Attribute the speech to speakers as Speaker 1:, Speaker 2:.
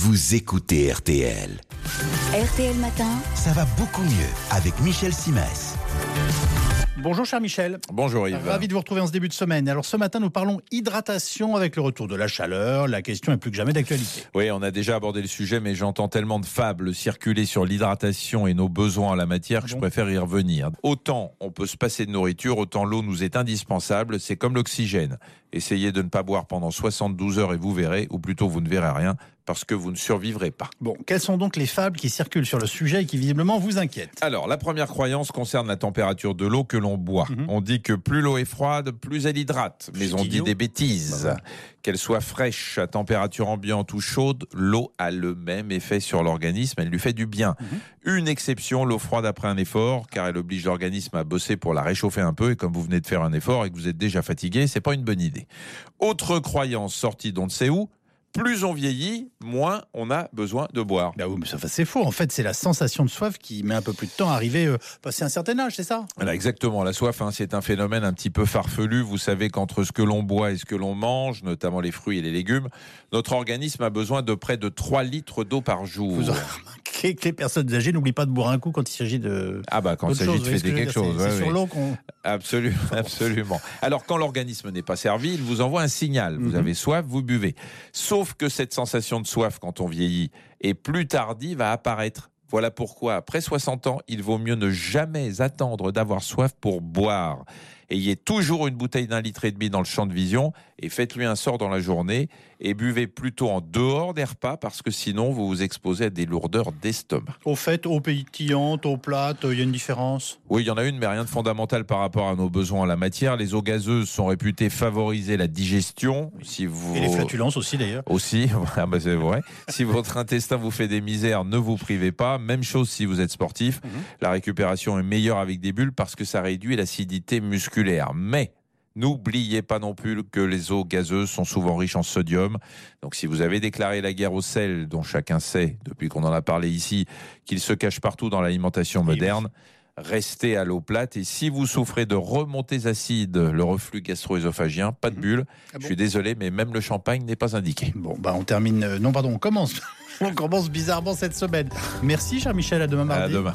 Speaker 1: vous écoutez RTL.
Speaker 2: RTL Matin,
Speaker 1: Ça va beaucoup mieux avec Michel Simès.
Speaker 3: Bonjour cher Michel.
Speaker 4: Bonjour Yves.
Speaker 3: Ravi de vous retrouver en ce début de semaine. Alors ce matin, nous parlons hydratation avec le retour de la chaleur. La question est plus que jamais d'actualité.
Speaker 4: Oui, on a déjà abordé le sujet, mais j'entends tellement de fables circuler sur l'hydratation et nos besoins en la matière que je préfère y revenir. Autant on peut se passer de nourriture, autant l'eau nous est indispensable. C'est comme l'oxygène. Essayez de ne pas boire pendant 72 heures et vous verrez, ou plutôt vous ne verrez rien, parce que vous ne survivrez pas.
Speaker 3: Bon, quelles sont donc les fables qui circulent sur le sujet et qui visiblement vous inquiètent?
Speaker 4: Alors, la première croyance concerne la température de l'eau que l'on boit.
Speaker 3: Mhm.
Speaker 4: On dit que plus l'eau est froide, plus elle hydrate. Mais on dit des bêtises.
Speaker 3: Bah
Speaker 4: Qu'elle soit fraîche, à température ambiante ou chaude, l'eau a le même effet sur l'organisme. Elle lui fait du bien.
Speaker 3: Mhm.
Speaker 4: Une exception, l'eau froide après un effort, car elle oblige l'organisme à bosser pour la réchauffer un peu. Et comme vous venez de faire un effort et que vous êtes déjà fatigué, c'est pas une bonne idée. Autre croyance sortie d'on ne sait où. Plus on vieillit, moins on a besoin de boire.
Speaker 3: Bah oui, mais ça, c'est faux. En fait, c'est la sensation de soif qui met un peu plus de temps à arriver, euh, passer un certain âge, c'est ça?
Speaker 4: Voilà, exactement. La soif, hein, c'est un phénomène un petit peu farfelu. Vous savez qu'entre ce que l'on boit et ce que l'on mange, notamment les fruits et les légumes, notre organisme a besoin de près de 3 litres d'eau par jour.
Speaker 3: Vous aurez remarqué que les personnes âgées n'oublient pas de boire un coup quand il s'agit de.
Speaker 4: Ah bah quand il s'agit de fêter quelque chose.
Speaker 3: C'est
Speaker 4: ouais,
Speaker 3: c'est sur
Speaker 4: ouais.
Speaker 3: l'eau qu'on.
Speaker 4: Absolument, absolument. Alors quand l'organisme n'est pas servi, il vous envoie un signal. Vous
Speaker 3: Mhm.
Speaker 4: avez soif, vous buvez. Sauf que cette sensation de soif quand on vieillit et plus tardive à apparaître. Voilà pourquoi, après 60 ans, il vaut mieux ne jamais attendre d'avoir soif pour boire. Ayez toujours une bouteille d'un litre et demi dans le champ de vision et faites-lui un sort dans la journée et buvez plutôt en dehors des repas parce que sinon vous vous exposez à des lourdeurs d'estomac.
Speaker 3: Au fait, eau pétillante, eau plate, il y a une différence?
Speaker 4: Oui, il y en a une, mais rien de fondamental par rapport à nos besoins en la matière. Les eaux gazeuses sont réputées favoriser la digestion. Si vous...
Speaker 3: Et les flatulences aussi d'ailleurs.
Speaker 4: Aussi, Ah bah, c'est vrai. si votre intestin vous fait des misères, ne vous privez pas. Même chose si vous êtes sportif.
Speaker 3: Mhm.
Speaker 4: La récupération est meilleure avec des bulles parce que ça réduit l'acidité musculaire. Mais N'oubliez pas non plus que les eaux gazeuses sont souvent riches en sodium. Donc si vous avez déclaré la guerre au sel, dont chacun sait, depuis qu'on en a parlé ici, qu'il se cache partout dans l'alimentation
Speaker 3: oui.
Speaker 4: moderne, restez à l'eau plate. Et si vous souffrez de remontées acides, le reflux gastro-œsophagien, pas de
Speaker 3: Mhm.
Speaker 4: bulle.
Speaker 3: Ah bon
Speaker 4: Je suis désolé, mais même le champagne n'est pas indiqué.
Speaker 3: Bon, bah on termine. euh, non, pardon, on commence. on commence bizarrement cette semaine. Merci, cher Michel. À demain mardi.
Speaker 4: À demain.